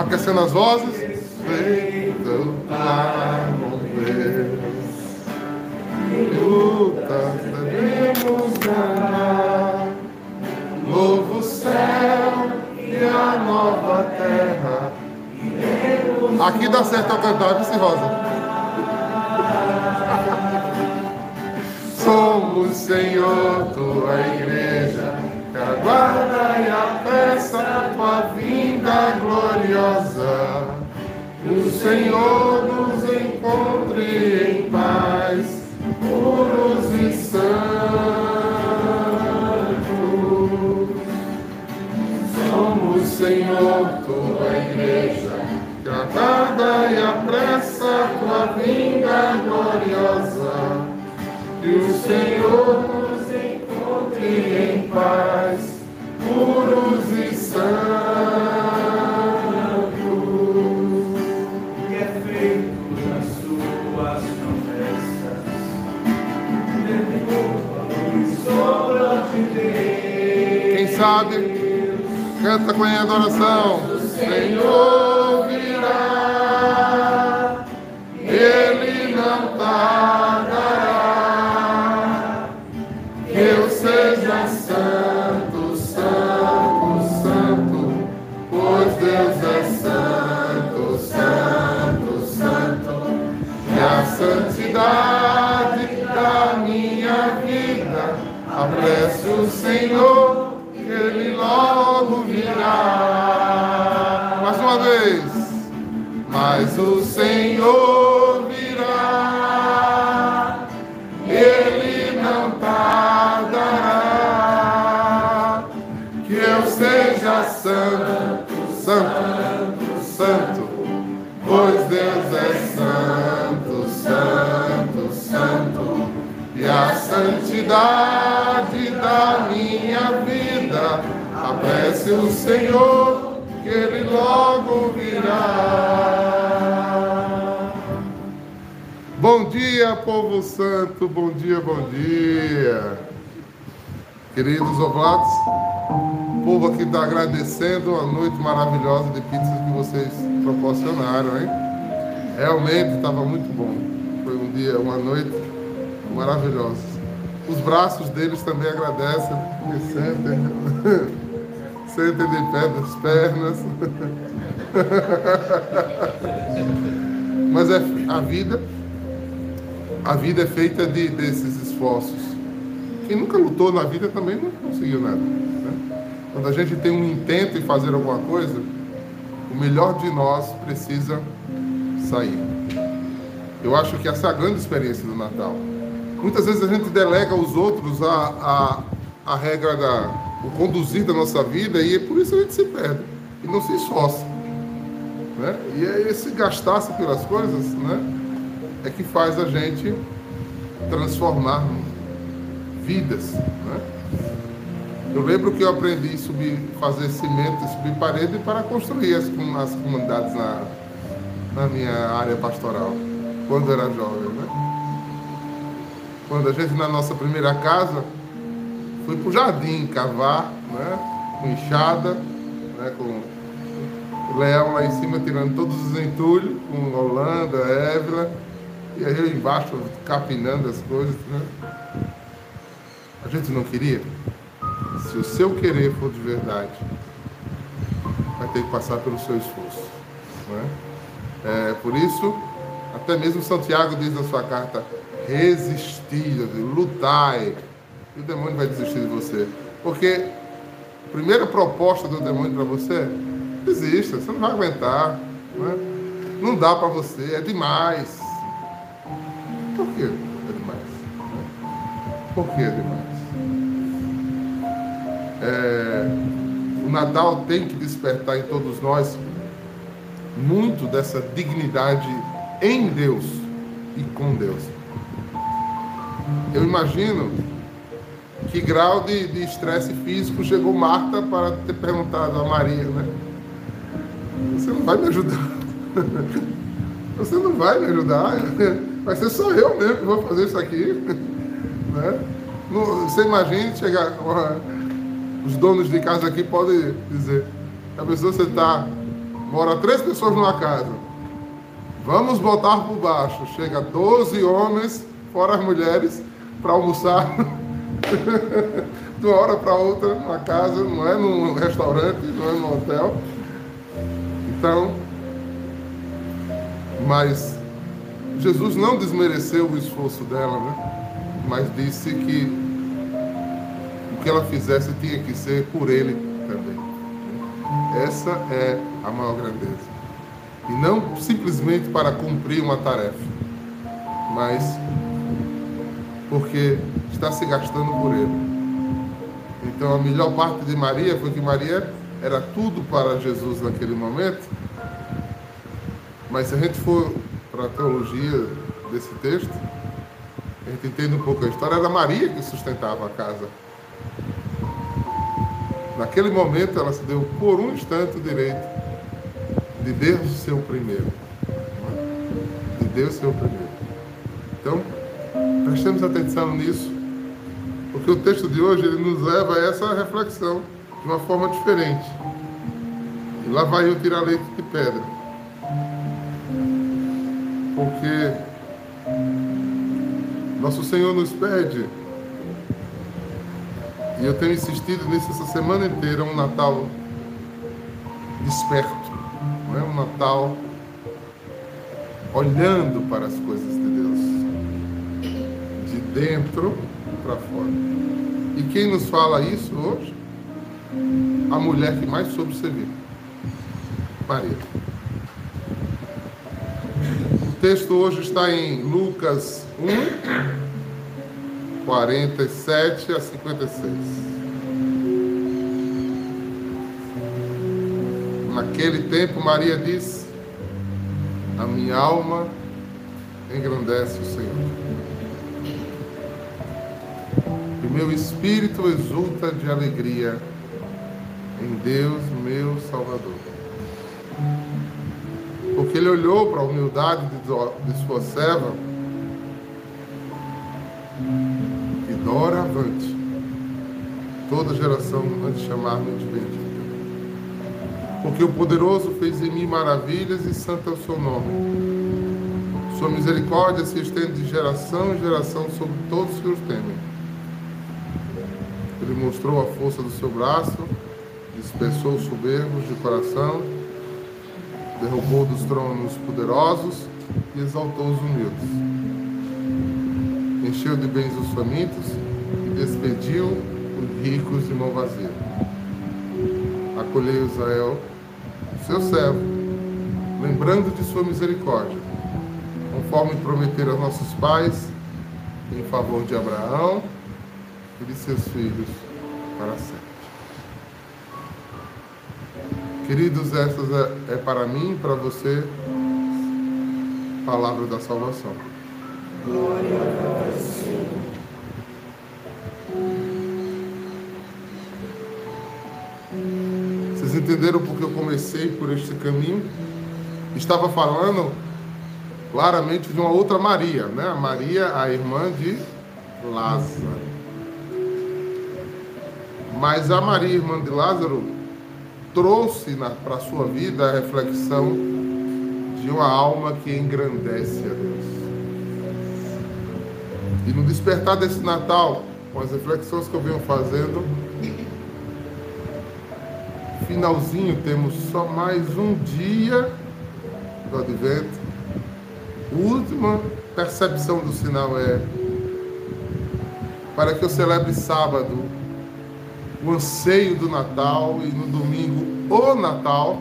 aquecendo as vozes. Feito para morrer. Lutas devemos ganhar. Novo céu e a nova terra. Aqui dá certo eu cantar, viu, Rosa? Somos, Senhor, tua igreja, que aguarda e apressa a tua vinda gloriosa. O Senhor nos encontre em paz, puros e santos. Somos, Senhor, tua igreja, que aguarda e apressa tua vinda gloriosa que o Senhor canta com a adoração. Senhor Mas o Senhor virá, Ele não tardará. Que eu seja santo, santo, santo, pois Deus é santo, santo, santo. E a santidade da minha vida, apresse o Senhor, que Ele logo virá. Dia, povo santo, bom dia, bom dia. Queridos oblatos, o povo aqui está agradecendo a noite maravilhosa de pizzas que vocês proporcionaram, hein? Realmente estava muito bom. Foi um dia, uma noite maravilhosa. Os braços deles também agradecem, porque sentem, sentem de pé das pernas. Mas é a vida, a vida é feita de, desses esforços. Quem nunca lutou na vida também não conseguiu nada. né? Quando a gente tem um intento em fazer alguma coisa, o melhor de nós precisa sair. Eu acho que essa é a grande experiência do Natal. Muitas vezes a gente delega aos outros a, a, a regra da o conduzir da nossa vida e por isso a gente se perde e não se esforça. Né? E é esse gastar-se pelas coisas né, é que faz a gente transformar vidas. Né? Eu lembro que eu aprendi a subir, fazer cimento, subir parede para construir as, as comunidades na, na minha área pastoral, quando era jovem. Né? Quando a gente, na nossa primeira casa, foi para o jardim cavar, né? com enxada, né? com leão lá em cima tirando todos os entulhos, com Holanda, Évila, e aí embaixo capinando as coisas. Né? A gente não queria? Se o seu querer for de verdade, vai ter que passar pelo seu esforço. Não é? Por isso, até mesmo Santiago diz na sua carta: resistir, lutai, e o demônio vai desistir de você. Porque a primeira proposta do demônio para você é: desista, você não vai aguentar. Não, é? não dá para você, é demais. Por que é demais? Por que é demais? É, o Natal tem que despertar em todos nós muito dessa dignidade em Deus e com Deus. Eu imagino que grau de estresse físico chegou Marta para ter perguntado a Maria, né? Você não vai me ajudar. Você não vai me ajudar. Vai ser só eu mesmo que vou fazer isso aqui. Né? Não- Você imagine chegar. Os donos de casa aqui podem dizer. A pessoa você está Mora três pessoas numa casa. Vamos botar por baixo. Chega 12 homens, fora as mulheres, para almoçar de uma hora para outra na casa, não é num restaurante, não é num hotel. Então, mas Jesus não desmereceu o esforço dela, né? Mas disse que o que ela fizesse tinha que ser por ele também. Essa é a maior grandeza. E não simplesmente para cumprir uma tarefa, mas porque está se gastando por ele. Então a melhor parte de Maria foi que Maria era tudo para Jesus naquele momento. Mas se a gente for para a teologia desse texto, a gente entende um pouco a história, era Maria que sustentava a casa. Naquele momento ela se deu por um instante o direito de Deus ser o primeiro. De Deus ser o primeiro. Então, prestemos atenção nisso, porque o texto de hoje ele nos leva a essa reflexão de uma forma diferente. E lá vai eu tirar leite de pedra. Porque nosso Senhor nos pede, e eu tenho insistido nisso essa semana inteira, um Natal desperto, não é um Natal olhando para as coisas de Deus, de dentro para fora. E quem nos fala isso hoje? A mulher que mais soube servir, Maria. O texto hoje está em Lucas 1, 47 a 56. Naquele tempo, Maria disse: A minha alma engrandece o Senhor. E meu espírito exulta de alegria em Deus, meu Salvador porque ele olhou para a humildade de sua serva e doravante toda geração antes de chamar-me de bendito. Porque o poderoso fez em mim maravilhas e santo é o seu nome. Sua misericórdia se estende de geração em geração sobre todos os que os temem. Ele mostrou a força do seu braço, dispersou os soberbos de coração derrubou dos tronos poderosos e exaltou os humildes. Encheu de bens os famintos e despediu os ricos de mão vazia. Acolheu Israel, seu servo, lembrando de sua misericórdia, conforme prometeram aos nossos pais, em favor de Abraão e de seus filhos para sempre. Queridos, essa é, é para mim, para você, palavra da salvação. Glória a Deus, Senhor. Vocês entenderam porque eu comecei por este caminho? Estava falando claramente de uma outra Maria, né? A Maria, a irmã de Lázaro. Mas a Maria, irmã de Lázaro, trouxe para a sua vida a reflexão de uma alma que engrandece a Deus. E no despertar desse Natal, com as reflexões que eu venho fazendo, finalzinho temos só mais um dia do advento. A última percepção do sinal é para que eu celebre sábado o anseio do Natal e no domingo o Natal,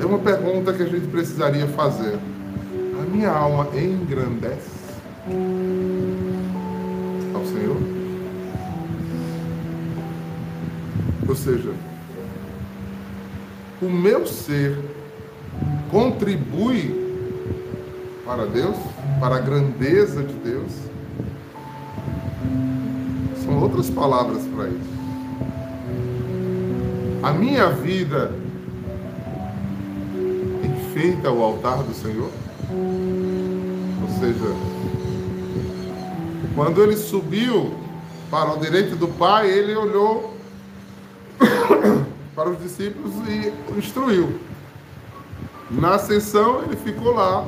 é uma pergunta que a gente precisaria fazer. A minha alma engrandece ao Senhor? Ou seja, o meu ser contribui para Deus, para a grandeza de Deus? Outras palavras para isso. A minha vida enfeita o altar do Senhor? Ou seja, quando ele subiu para o direito do Pai, ele olhou para os discípulos e instruiu. Na ascensão, ele ficou lá.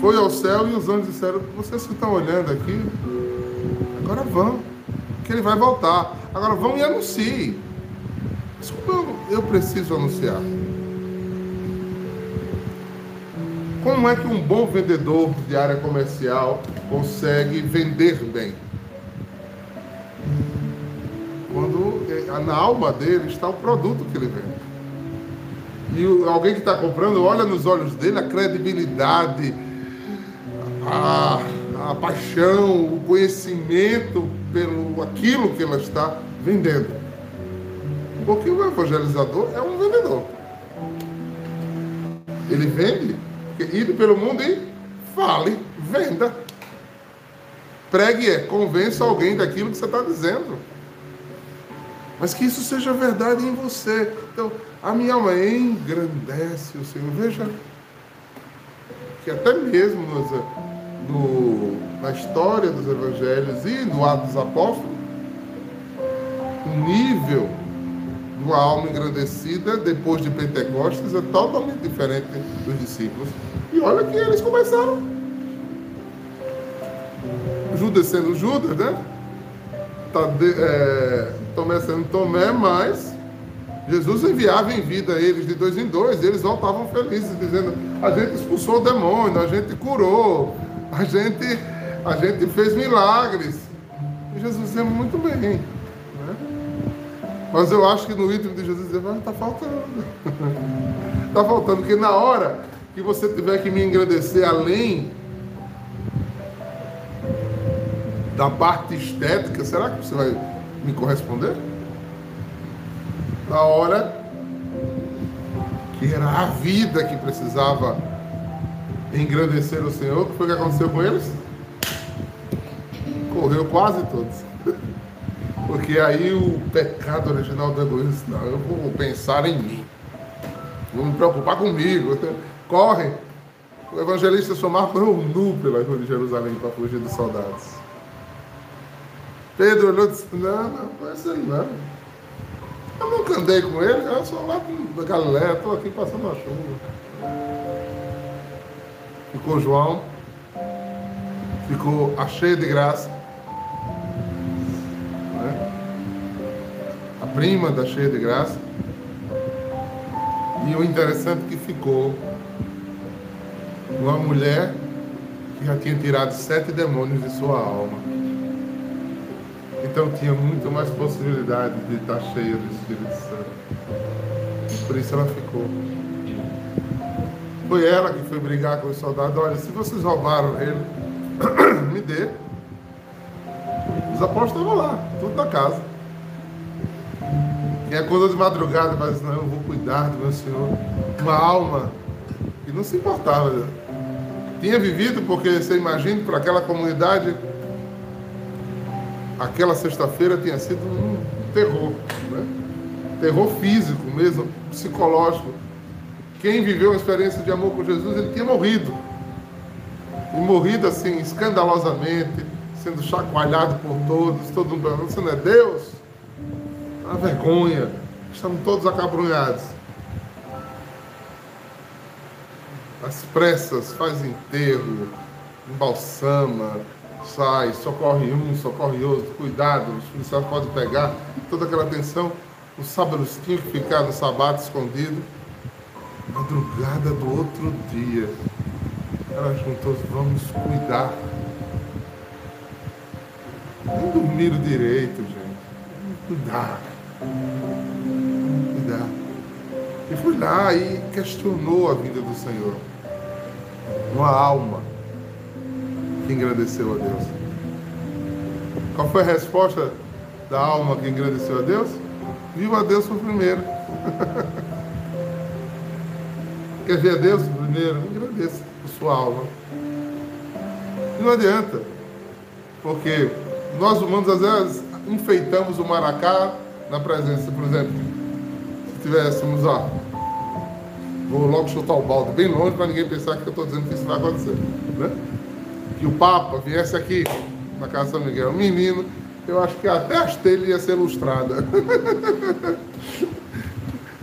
Foi ao céu e os anjos disseram: Vocês que estão olhando aqui, agora vão, que ele vai voltar. Agora vão e anunciem. Mas como eu preciso anunciar? Como é que um bom vendedor de área comercial consegue vender bem? Quando eh, na alma dele está o produto que ele vende. E alguém que está comprando olha nos olhos dele a credibilidade, a, a paixão, o conhecimento pelo aquilo que ela está vendendo. Porque o evangelizador é um vendedor. Ele vende, ide pelo mundo e fale, venda. Pregue é, convença alguém daquilo que você está dizendo. Mas que isso seja verdade em você. Então, a minha alma engrandece o Senhor. Veja que até mesmo nos, na história dos evangelhos e no Atos dos Apóstolos, o nível de uma alma engrandecida depois de Pentecostes é totalmente diferente dos discípulos. E olha que eles começaram. Judas sendo Judas, né? Tá de, é, Tomé sendo Tomé, mas Jesus enviava em vida eles de dois em dois, e eles voltavam felizes, dizendo: a gente expulsou o demônio, a gente curou, a gente, a gente fez milagres. E Jesus dizia muito bem. Né? Mas eu acho que no íntimo de Jesus está faltando. Está faltando, porque na hora que você tiver que me engrandecer além da parte estética, será que você vai me corresponder? Na hora que era a vida que precisava engrandecer o Senhor, o que foi que aconteceu com eles? Correu quase todos. Porque aí o pecado original do egoísmo, não, eu vou pensar em mim. Vou me preocupar comigo. Corre. O evangelista Somar correu nu pela rua de Jerusalém para fugir dos soldados. Pedro olhou e disse, não, não, não é aí não. Eu nunca andei com ele, eu sou lá da Galileia, estou aqui passando a chuva. Ficou João, ficou a cheia de graça. Né? A prima da cheia de graça. E o interessante é que ficou uma mulher que já tinha tirado sete demônios de sua alma. Então tinha muito mais possibilidade de estar cheia do Espírito Santo. Por isso ela ficou. Foi ela que foi brigar com os soldados. Olha, se vocês roubaram ele, me dê. Os apóstolos estavam lá, tudo na casa. E acordou de madrugada, mas não, eu vou cuidar do meu Senhor. Uma alma que não se importava. Tinha vivido, porque você imagina, para aquela comunidade aquela sexta-feira tinha sido um terror, né? terror físico mesmo, psicológico. Quem viveu uma experiência de amor com Jesus, ele tinha morrido. E morrido assim, escandalosamente, sendo chacoalhado por todos, todo mundo perguntando, você não é Deus? Uma vergonha. Estamos todos acabrunhados. As pressas faz enterro, embalsama, sai, socorre um, socorre outro, cuidado, os policiais podem pegar, toda aquela atenção. Os sábados tinham que ficar no sabato escondido. Madrugada do outro dia, ela juntou, vamos cuidar. Nem dormiram direito, gente. Cuidar. Cuidar. E fui lá e questionou a vida do Senhor. Uma alma que engrandeceu a Deus? Qual foi a resposta da alma que engrandeceu a Deus? Viu a Deus por primeiro. Quer ver a Deus primeiro? Engrandeça a sua alma. E não adianta, porque nós humanos às vezes enfeitamos o maracá na presença, por exemplo, se tivéssemos, ó, vou logo chutar o balde bem longe para ninguém pensar que eu estou dizendo que isso vai acontecer, né? que o Papa viesse aqui na Casa São Miguel, menino, eu acho que até a telhas ia ser lustrada.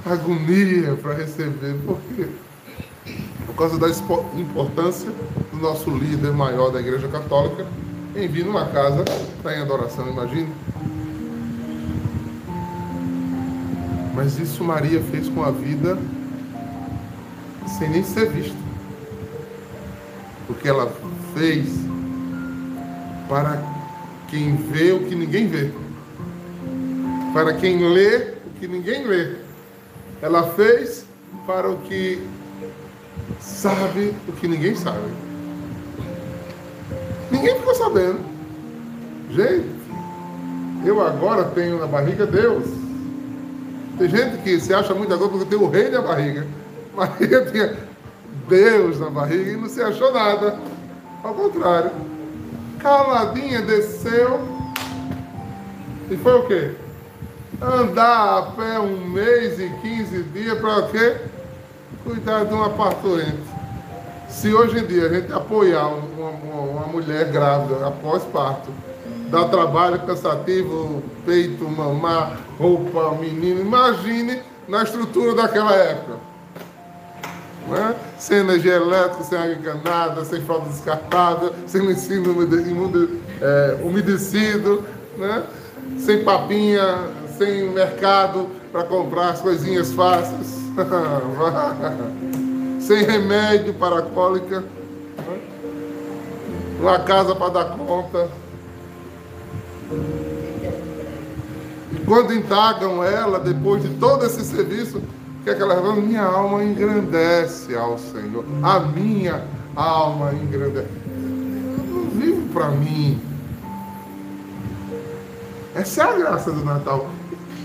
Agonia para receber, porque por causa da importância do nosso líder maior da Igreja Católica em vir numa casa estar em adoração, imagine. Mas isso Maria fez com a vida sem nem ser vista. Porque ela fez para quem vê o que ninguém vê. Para quem lê o que ninguém lê. Ela fez para o que sabe o que ninguém sabe. Ninguém ficou sabendo. Gente, eu agora tenho na barriga Deus. Tem gente que se acha muito agora porque tem o rei na barriga. Maria tinha Deus na barriga e não se achou nada. Ao contrário. Caladinha desceu. E foi o quê? Andar a pé um mês e 15 dias para o quê? Cuidar de uma parturiente. Se hoje em dia a gente apoiar uma, uma, uma mulher grávida após parto, dá trabalho cansativo, peito, mamar, roupa, menino, imagine na estrutura daquela época. Né? Sem energia elétrica, sem água encanada, sem fralda descartada, sem ensino é, umedecido, né? sem papinha, sem mercado para comprar as coisinhas fáceis. sem remédio para a cólica, uma casa para dar conta. E quando indagam ela, depois de todo esse serviço, que é que ela fala? Minha alma engrandece ao Senhor. A minha alma engrandece. Eu não vivo para mim. Essa é a graça do Natal.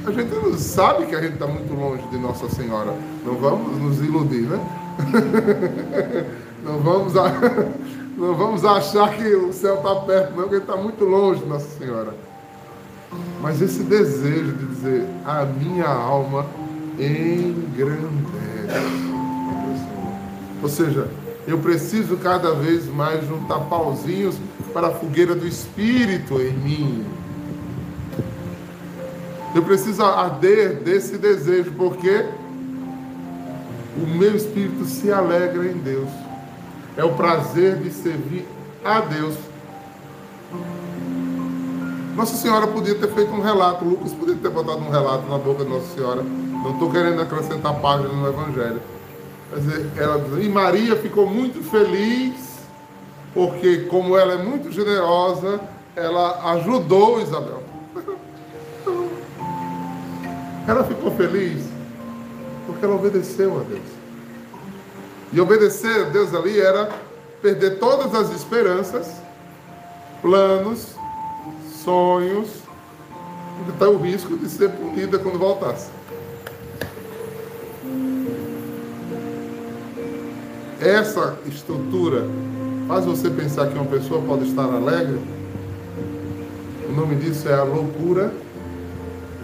A gente sabe que a gente está muito longe de Nossa Senhora. Não vamos nos iludir, né? não, vamos a... não vamos achar que o céu está perto, não, porque está muito longe de Nossa Senhora. Mas esse desejo de dizer, a minha alma engrandece. Ou seja, eu preciso cada vez mais juntar pauzinhos para a fogueira do Espírito em mim. Eu preciso arder desse desejo, porque o meu espírito se alegra em Deus. É o prazer de servir a Deus. Nossa Senhora podia ter feito um relato, Lucas podia ter botado um relato na boca de Nossa Senhora. Não estou querendo acrescentar página no Evangelho. Ela, e Maria ficou muito feliz, porque, como ela é muito generosa, ela ajudou Isabel. Ela ficou feliz porque ela obedeceu a Deus. E obedecer a Deus ali era perder todas as esperanças, planos, sonhos, e está o risco de ser punida quando voltasse. Essa estrutura faz você pensar que uma pessoa pode estar alegre. O nome disso é a loucura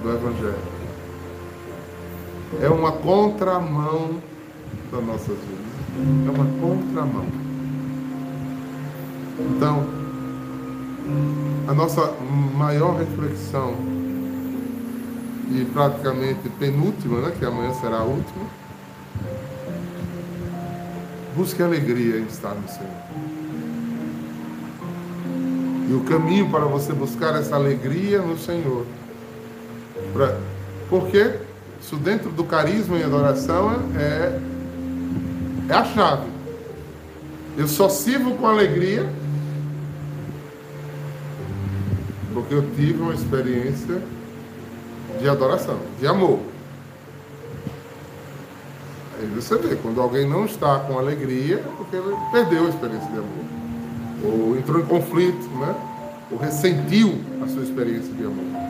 do Evangelho é uma contramão das nossas vidas. É uma contramão. Então, a nossa maior reflexão, e praticamente penúltima, né, que amanhã será a última, busque alegria em estar no Senhor. E o caminho para você buscar essa alegria no Senhor. Pra, por quê? Isso dentro do carisma e adoração é, é a chave. Eu só sirvo com alegria porque eu tive uma experiência de adoração, de amor. Aí você vê, quando alguém não está com alegria, é porque ele perdeu a experiência de amor. Ou entrou em conflito, né? Ou ressentiu a sua experiência de amor.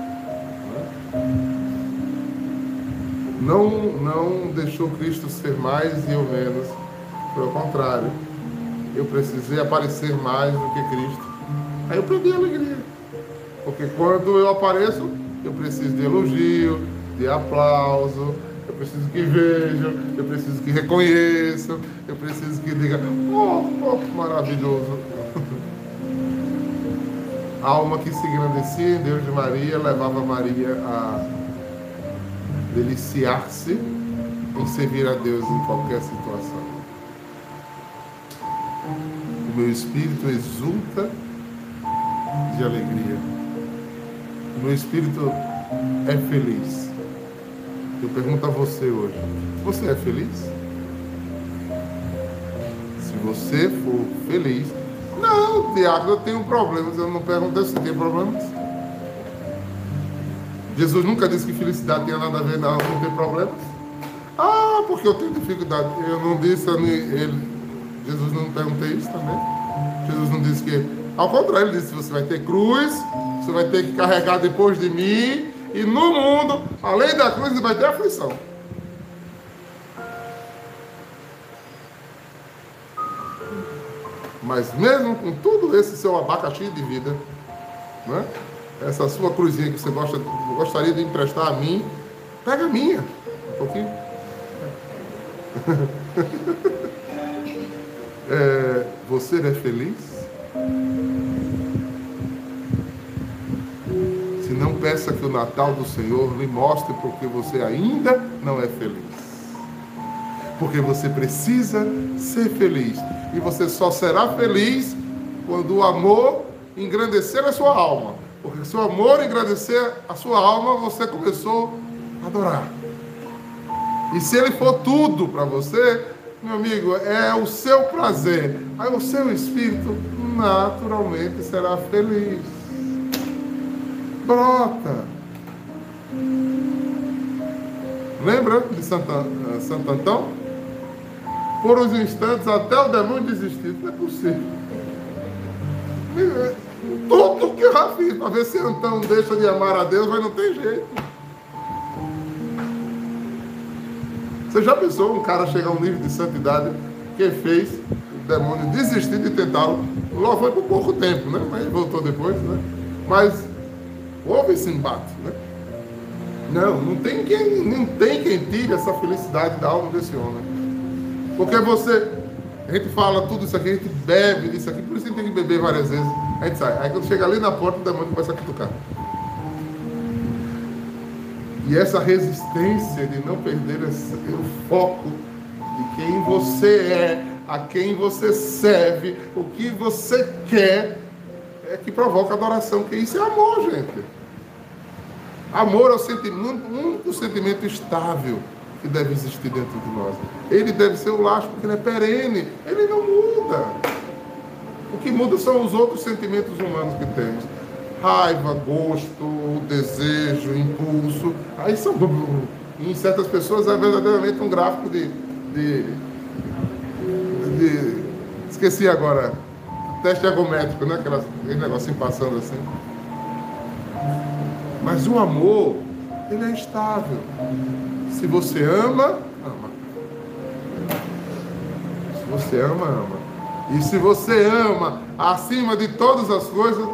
Não, não deixou Cristo ser mais e eu menos. Pelo contrário, eu precisei aparecer mais do que Cristo. Aí eu perdi a alegria. Porque quando eu apareço, eu preciso de elogio, de aplauso, eu preciso que vejam, eu preciso que reconheçam, eu preciso que digam, oh, oh maravilhoso. alma que se engrandecia em Deus de Maria levava Maria a deliciar-se em servir a Deus em qualquer situação. O meu espírito exulta de alegria. O meu espírito é feliz. Eu pergunto a você hoje: você é feliz? Se você for feliz, não, Tiago, eu tenho problemas. Eu não perguntei se tem problemas. Jesus nunca disse que felicidade tinha nada a ver não, não ter problemas. Ah, porque eu tenho dificuldade. Eu não disse, ele, Jesus não perguntei isso também. Jesus não disse que. Ao contrário, ele disse: você vai ter cruz, você vai ter que carregar depois de mim, e no mundo, além da cruz, vai ter aflição. Mas mesmo com tudo esse seu abacaxi de vida, né? Essa sua cruzinha que você gosta, gostaria de emprestar a mim, pega a minha, um pouquinho. é, você é feliz? Se não peça que o Natal do Senhor lhe mostre porque você ainda não é feliz. Porque você precisa ser feliz. E você só será feliz quando o amor engrandecer a sua alma. O amor engrandecer a sua alma, você começou a adorar. E se ele for tudo para você, meu amigo, é o seu prazer. Aí o seu espírito naturalmente será feliz. Brota. Lembra de Santo, eh, Santo Antão? Por uns instantes até o demônio desistir. Não é possível. Tudo que eu já fiz para ver se Antão deixa de amar a Deus, mas não tem jeito. Você já pensou um cara chegar a um nível de santidade que fez o demônio desistir de tentá-lo? Logo foi por pouco tempo, né? Mas voltou depois, né? Mas houve esse embate, né? Não, não tem quem, não tem quem tire essa felicidade da alma desse homem. Porque você, a gente fala tudo isso aqui, a gente bebe disso aqui, por isso a gente tem que beber várias vezes. A gente sai. Aí quando chega ali na porta, o demônio começa a cutucar. E essa resistência de não perder esse, o foco de quem você é, a quem você serve, o que você quer, é que provoca adoração, que isso é amor, gente. Amor é o sentimento, um único sentimento estável que deve existir dentro de nós. Ele deve ser o laço porque ele é perene, ele não muda. O que muda são os outros sentimentos humanos que temos. Raiva, gosto, desejo, impulso. Aí são. Em certas pessoas é verdadeiramente um gráfico de. de, de esqueci agora. Teste ergométrico, né? Aquelas, aquele negocinho passando assim. Mas o amor, ele é estável. Se você ama, ama. Se você ama, ama. E se você ama acima de todas as coisas,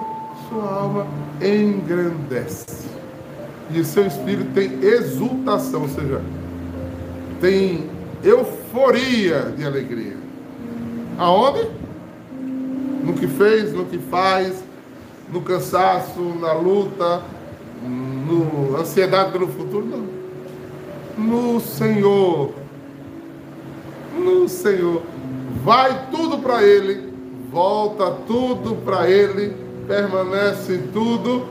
sua alma engrandece. E o seu espírito tem exultação, ou seja, tem euforia de alegria. Aonde? No que fez, no que faz, no cansaço, na luta, no ansiedade pelo futuro, não no Senhor. No Senhor. Vai tudo para Ele, volta tudo para Ele, permanece tudo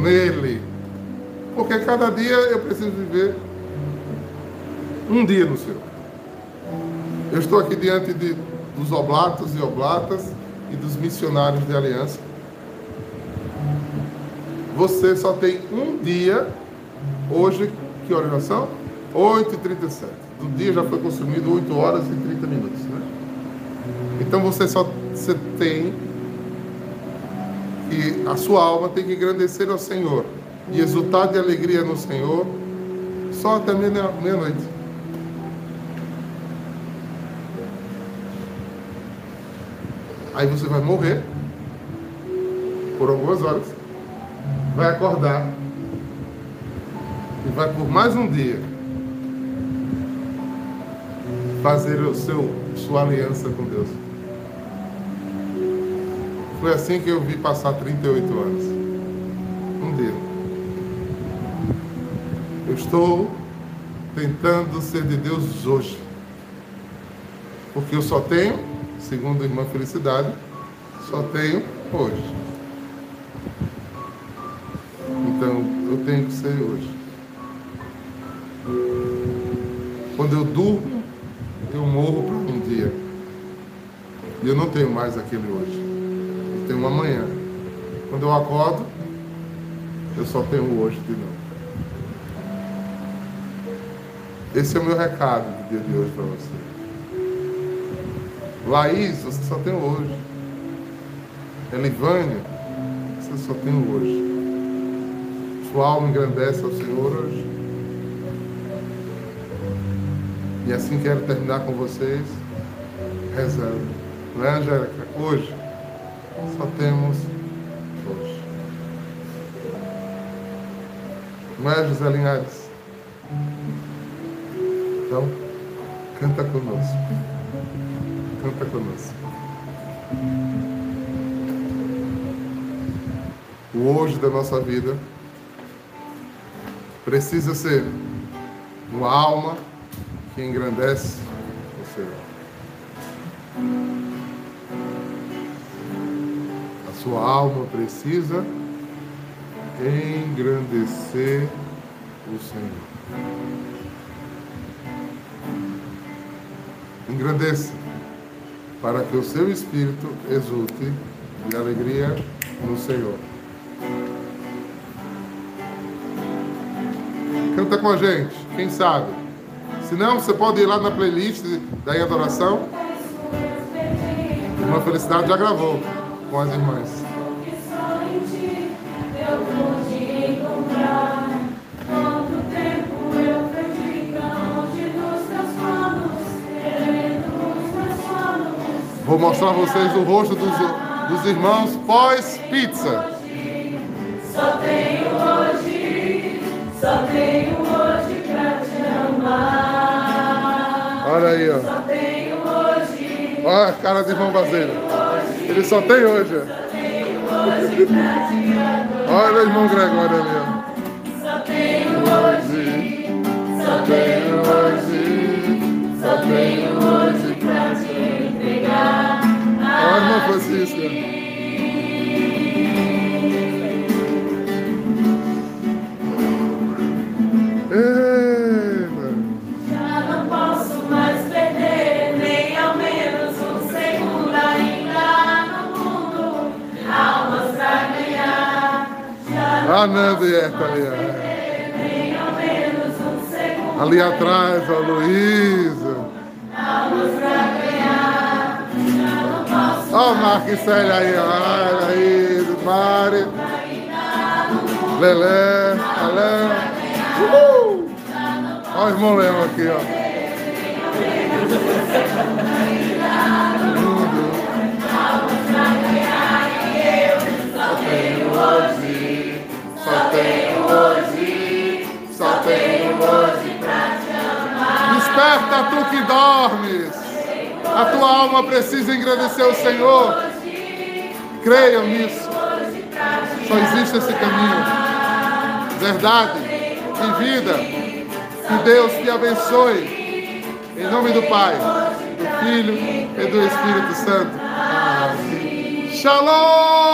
nele. Porque cada dia eu preciso viver um dia no Senhor. Eu estou aqui diante de, dos oblatos e oblatas e dos missionários de aliança. Você só tem um dia, hoje, que oração? 8h37. Do dia já foi consumido 8 horas e 30 minutos. Então você só você tem que a sua alma tem que engrandecer ao Senhor e exultar de alegria no Senhor só até meia-noite. Aí você vai morrer por algumas horas, vai acordar e vai por mais um dia fazer o seu, sua aliança com Deus. Foi assim que eu vi passar 38 anos. Um dia. Eu estou tentando ser de Deus hoje. Porque eu só tenho, segundo a irmã Felicidade, só tenho hoje. Então eu tenho que ser hoje. Quando eu durmo, eu morro para um dia. E eu não tenho mais aquele hoje. Tenho um amanhã. Quando eu acordo, eu só tenho hoje de novo. Esse é o meu recado do dia de hoje para você. Laís, você só tem hoje. Elivânia, você só tem hoje. Sua alma engrandece ao Senhor hoje. E assim quero terminar com vocês, rezando. Não é, Angélica? Hoje, só temos hoje. Não é, José Linhares? Então, canta conosco. Canta conosco. O hoje da nossa vida precisa ser uma alma que engrandece o Senhor. Sua alma precisa engrandecer o Senhor. Engrandeça para que o seu espírito exulte de alegria no Senhor. Canta com a gente, quem sabe? Se não, você pode ir lá na playlist da Adoração. Uma Felicidade já gravou com as irmãs. Vou mostrar a vocês o rosto dos, dos irmãos pós-pizza. Só tenho hoje, só tenho hoje pra te amar. Olha aí, ó. Só tenho hoje, Olha a cara de irmão Basílio. Ele só tem hoje. Olha o irmão Gregório ali, ó. Só tenho hoje, só tenho hoje, só tenho hoje pra te entregar. Olha a irmã Francisca. Ah, não, Dieta ali, atrás, ó, Luísa. Pra ganhar. Ó, o Marquicélio aí. Olha aí, Mari. Lelé, Alé. Uhul! Ó o irmão Leão aqui, ó. Só tenho hoje, só tenho hoje, só tenho hoje pra te amar. Desperta tu que dormes. A tua alma precisa engrandecer o Senhor. Creiam nisso. Só existe esse caminho. Verdade e vida. Que Deus te abençoe. Em nome do Pai, do Filho e do Espírito Santo. Shalom!